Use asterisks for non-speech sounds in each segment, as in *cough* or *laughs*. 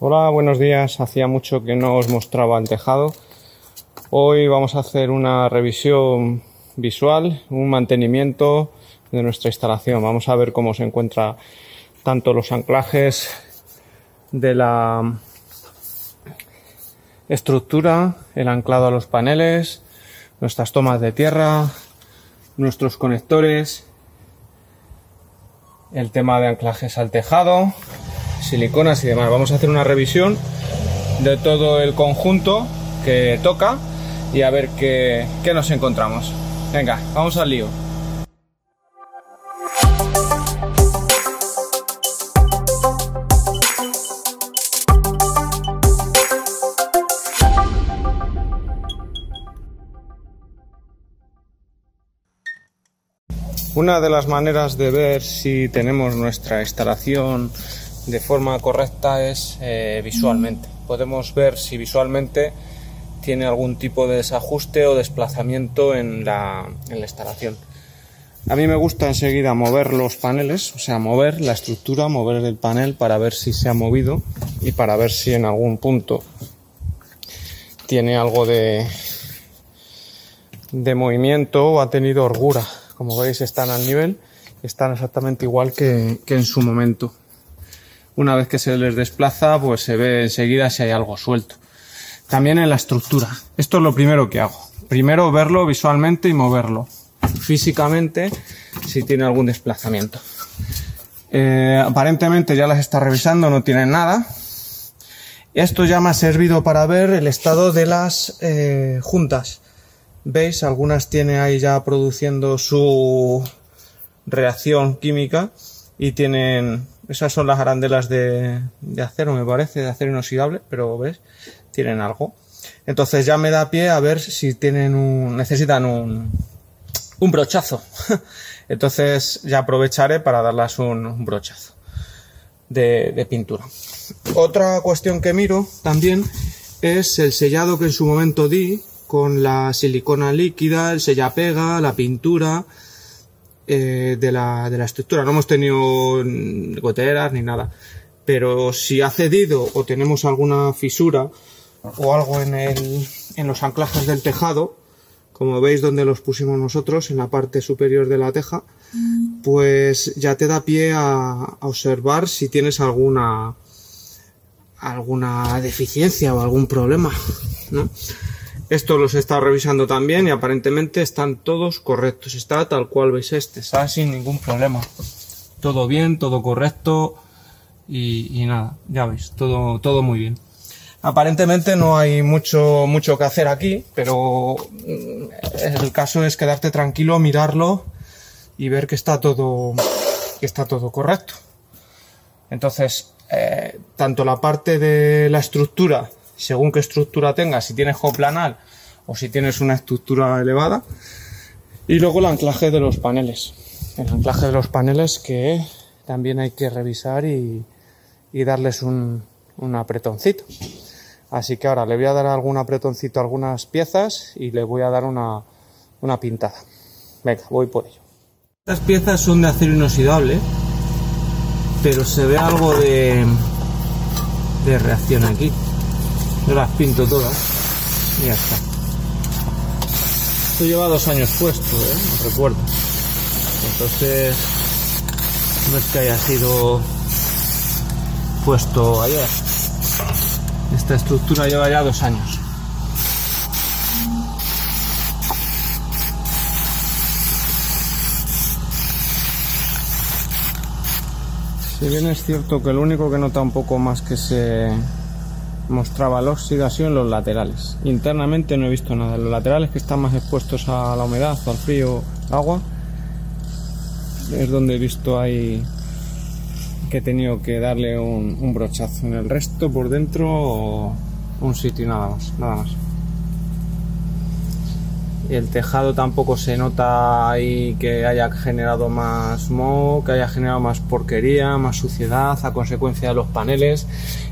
Hola, buenos días. Hacía mucho que no os mostraba el tejado. Hoy vamos a hacer una revisión visual, un mantenimiento de nuestra instalación. Vamos a ver cómo se encuentra tanto los anclajes de la estructura, el anclado a los paneles, nuestras tomas de tierra, nuestros conectores, el tema de anclajes al tejado, siliconas y demás. Vamos a hacer una revisión de todo el conjunto que toca y a ver qué, qué nos encontramos. Venga, vamos al lío. Una de las maneras de ver si tenemos nuestra instalación de forma correcta es eh, visualmente. Podemos ver si visualmente tiene algún tipo de desajuste o desplazamiento en la, instalación. A mí me gusta enseguida mover los paneles, o sea, mover la estructura, mover el panel para ver si se ha movido y para ver si en algún punto tiene algo de, de movimiento o ha tenido orgura. Como veis están al nivel, están exactamente igual que en su momento. Una vez que se les desplaza, pues se ve enseguida si hay algo suelto. También en la estructura. Esto es lo primero que hago. Primero verlo visualmente y moverlo. Físicamente, si tiene algún desplazamiento. Eh, aparentemente ya las está revisando, no tiene nada. Esto ya me ha servido para ver el estado de las eh, juntas. ¿Veis? Algunas tiene ahí ya produciendo su reacción química y tienen esas son las arandelas de, de, acero, me parece, de acero inoxidable, pero ves, tienen algo. Entonces ya me da pie a ver si tienen un, necesitan un, un brochazo. *laughs* Entonces ya aprovecharé para darlas un, brochazo de, de, pintura. Otra cuestión que miro también es el sellado que en su momento di con la silicona líquida, el sellapega, la pintura, eh, de, la, de la estructura. No hemos tenido goteras ni nada. Pero si ha cedido o tenemos alguna fisura o algo en, el, en los anclajes del tejado, como veis donde los pusimos nosotros, en la parte superior de la teja, pues ya te da pie a, a observar si tienes alguna alguna deficiencia o algún problema, ¿no? Esto los he estado revisando también y aparentemente están todos correctos. Está tal cual veis este, está sin ningún problema. Todo bien, todo correcto y, nada, ya veis, todo, todo muy bien. Aparentemente no hay mucho, mucho que hacer aquí, pero el caso es quedarte tranquilo, mirarlo y ver que está todo, que está todo correcto. Entonces, eh, tanto la parte de la estructura según qué estructura tengas, si tienes coplanal o si tienes una estructura elevada. Y luego el anclaje de los paneles. El anclaje de los paneles que también hay que revisar y, darles un, apretoncito. Así que ahora le voy a dar algún apretoncito a algunas piezas y le voy a dar una, una pintada. Venga, voy por ello. Estas piezas son de acero inoxidable, pero se ve algo de reacción aquí. Las pinto todas y ya está. Esto lleva dos años puesto, ¿eh? No recuerdo. Entonces, no es que haya sido puesto ayer. Esta estructura lleva ya dos años. Si bien es cierto que lo único que nota un poco más que se mostraba la oxidación en los laterales. Internamente no he visto nada. Los laterales que están más expuestos a la humedad, al frío, agua, es donde he visto ahí que he tenido que darle un, un brochazo. En el resto, por dentro, un sitio nada más, nada más. El tejado tampoco se nota ahí que haya generado más moho, que haya generado más porquería, más suciedad a consecuencia de los paneles.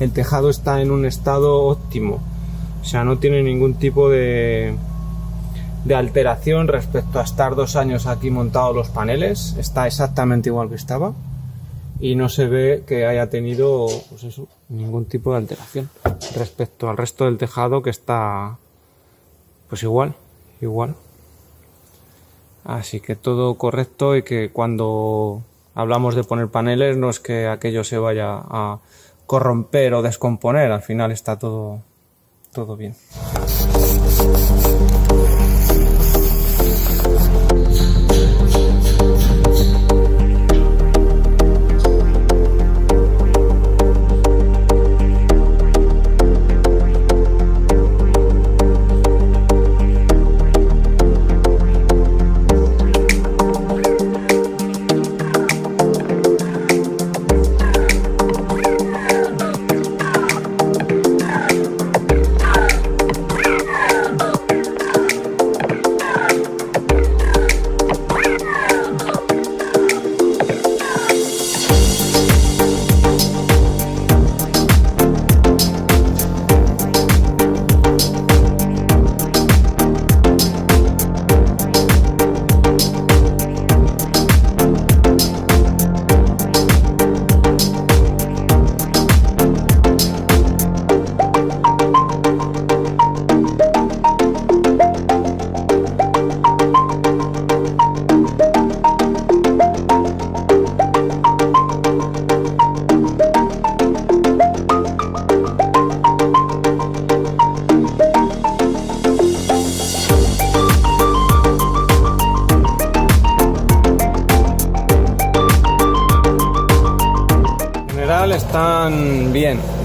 El tejado está en un estado óptimo. O sea, no tiene ningún tipo de, alteración respecto a estar dos años aquí montados los paneles. Está exactamente igual que estaba. y no se ve que haya tenido pues ningún tipo de alteración respecto al resto del tejado que está pues igual, igual. Así que todo correcto y que cuando hablamos de poner paneles no es que aquello se vaya a corromper o descomponer, al final está todo, todo bien.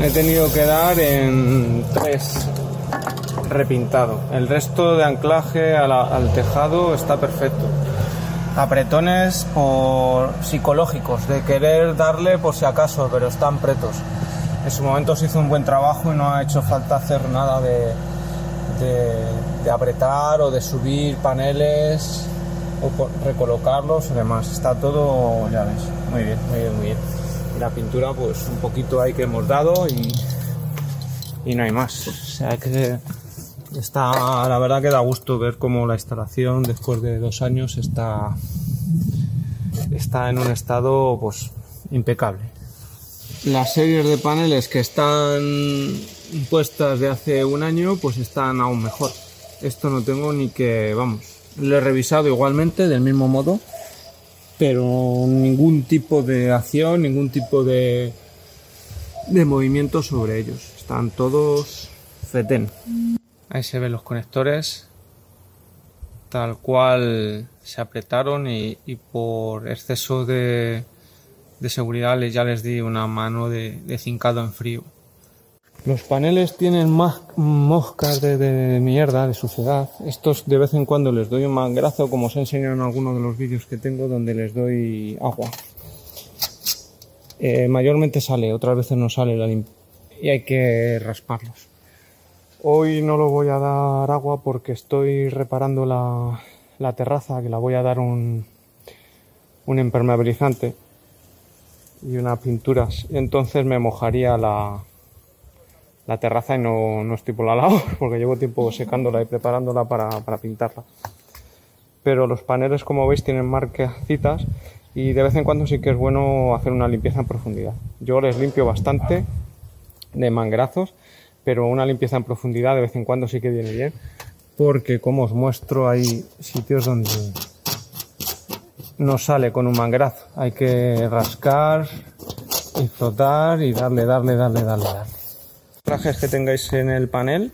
He tenido que dar en tres repintado. El resto de anclaje al tejado está perfecto. Apretones por psicológicos, de querer darle por si acaso, pero están pretos. En su momento se hizo un buen trabajo y no ha hecho falta hacer nada de, apretar o de subir paneles o recolocarlos y demás. Está todo, ya ves, muy bien, muy bien, muy bien la pintura pues un poquito ahí que hemos dado y, y no hay más. O sea que está, la verdad que da gusto ver cómo la instalación después de dos años está, está en un estado pues impecable. Las series de paneles que están puestas de hace un año pues están aún mejor. Esto no tengo ni que, vamos, lo he revisado igualmente del mismo modo pero ningún tipo de acción, ningún tipo de, de movimiento sobre ellos. Están todos fetén. Ahí se ven los conectores tal cual se apretaron y, por exceso de, de, seguridad ya les di una mano de, de cincado en frío. Los paneles tienen más moscas de, mierda, de suciedad. Estos de vez en cuando les doy un mangrazo, como os he enseñado en alguno de los vídeos que tengo, donde les doy agua. Eh, mayormente sale, otras veces no sale la y hay que rasparlos. Hoy no lo voy a dar agua porque estoy reparando la, terraza, que la voy a dar un, un impermeabilizante y unas pinturas. Entonces me mojaría la, la terraza y no, no estoy por la lado *laughs* porque llevo tiempo secándola y preparándola para, para pintarla. Pero los paneles, como veis, tienen marquecitas y de vez en cuando sí que es bueno hacer una limpieza en profundidad. Yo les limpio bastante de mangrazos, pero una limpieza en profundidad de vez en cuando sí que viene bien, porque como os muestro hay sitios donde no sale con un mangrazo. Hay que rascar y frotar y darle, darle, darle, darle, darle que tengáis en el panel,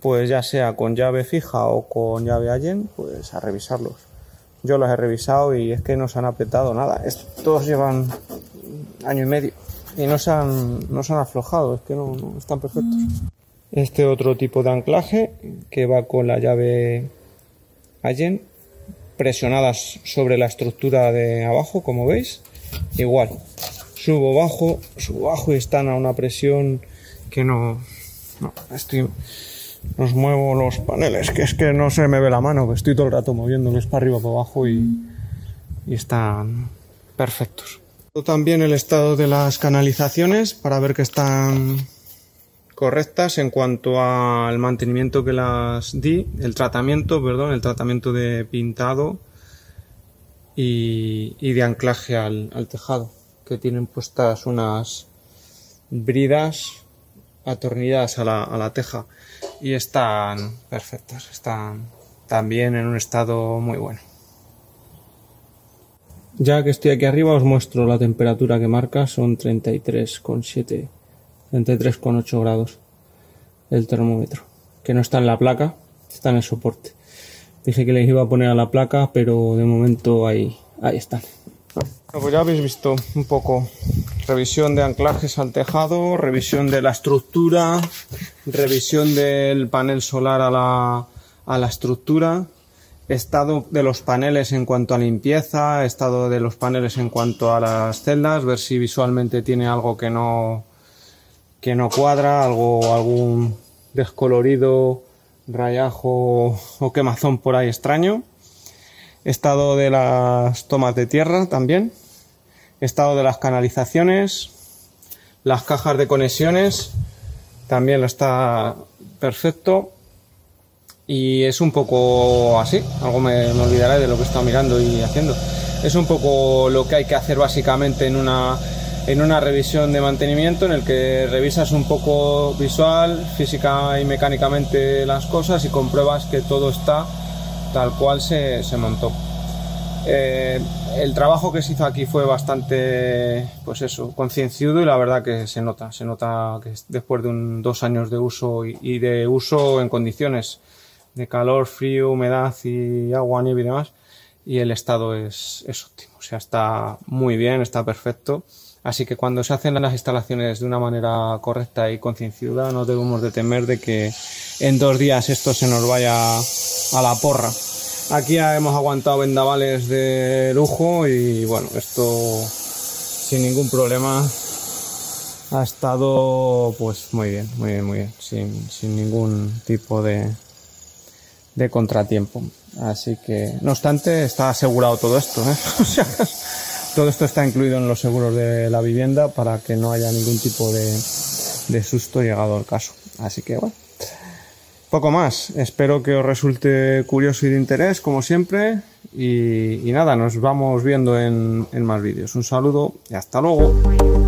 pues ya sea con llave fija o con llave Allen, pues a revisarlos. Yo los he revisado y es que no se han apretado nada. Estos llevan año y medio y no se han, no se han aflojado, es que no, están perfectos. Este otro tipo de anclaje que va con la llave Allen presionadas sobre la estructura de abajo, como veis. Igual, subo bajo, subo bajo y están a una presión que no, no estoy, los muevo los paneles, que es que no se me ve la mano, que estoy todo el rato moviéndolos para arriba, para abajo y, y están perfectos. También el estado de las canalizaciones para ver que están correctas en cuanto al mantenimiento que las di, el tratamiento, perdón, el tratamiento de pintado y, de anclaje al tejado que tienen puestas unas bridas atornilladas a la, a la teja y están perfectas, están también en un estado muy bueno. Ya que estoy aquí arriba os muestro la temperatura que marca, son 33,7, 33,8 grados el termómetro, que no está en la placa, está en el soporte. Dije que les iba a poner a la placa, pero de momento ahí, ahí están. pues ya habéis visto un poco revisión de anclajes al tejado, revisión de la estructura, revisión del panel solar a la, a la estructura, estado de los paneles en cuanto a limpieza, estado de los paneles en cuanto a las celdas, ver si visualmente tiene algo que no que no cuadra, algo algún descolorido, rayajo o quemazón por ahí extraño. Estado de las tomas de tierra también. Estado de las canalizaciones. Las cajas de conexiones también está perfecto y es un poco así, algo me, olvidaré de lo que he estado mirando y haciendo. Es un poco lo que hay que hacer básicamente en una, en una revisión de mantenimiento en el que revisas un poco visual, física y mecánicamente las cosas y compruebas que todo está tal cual se, se montó. Eh, el trabajo que se hizo aquí fue bastante, pues eso, concienciudo y la verdad que se nota, se nota que después de un, dos años de uso y, y de uso en condiciones de calor, frío, humedad y agua, nieve y demás. Y el estado es, es óptimo, o sea, está muy bien, está perfecto. Así que cuando se hacen las instalaciones de una manera correcta y concienciada, no debemos de temer de que en dos días esto se nos vaya a la porra. Aquí hemos aguantado vendavales de lujo y bueno, esto sin ningún problema ha estado pues muy bien, muy bien, muy bien, sin, sin ningún tipo de, de contratiempo. Así que, no obstante, está asegurado todo esto. ¿eh? *laughs* todo esto está incluido en los seguros de la vivienda para que no haya ningún tipo de, de susto llegado al caso. Así que, bueno, poco más. Espero que os resulte curioso y de interés, como siempre. Y, nada, nos vamos viendo en, en más vídeos. Un saludo y hasta luego.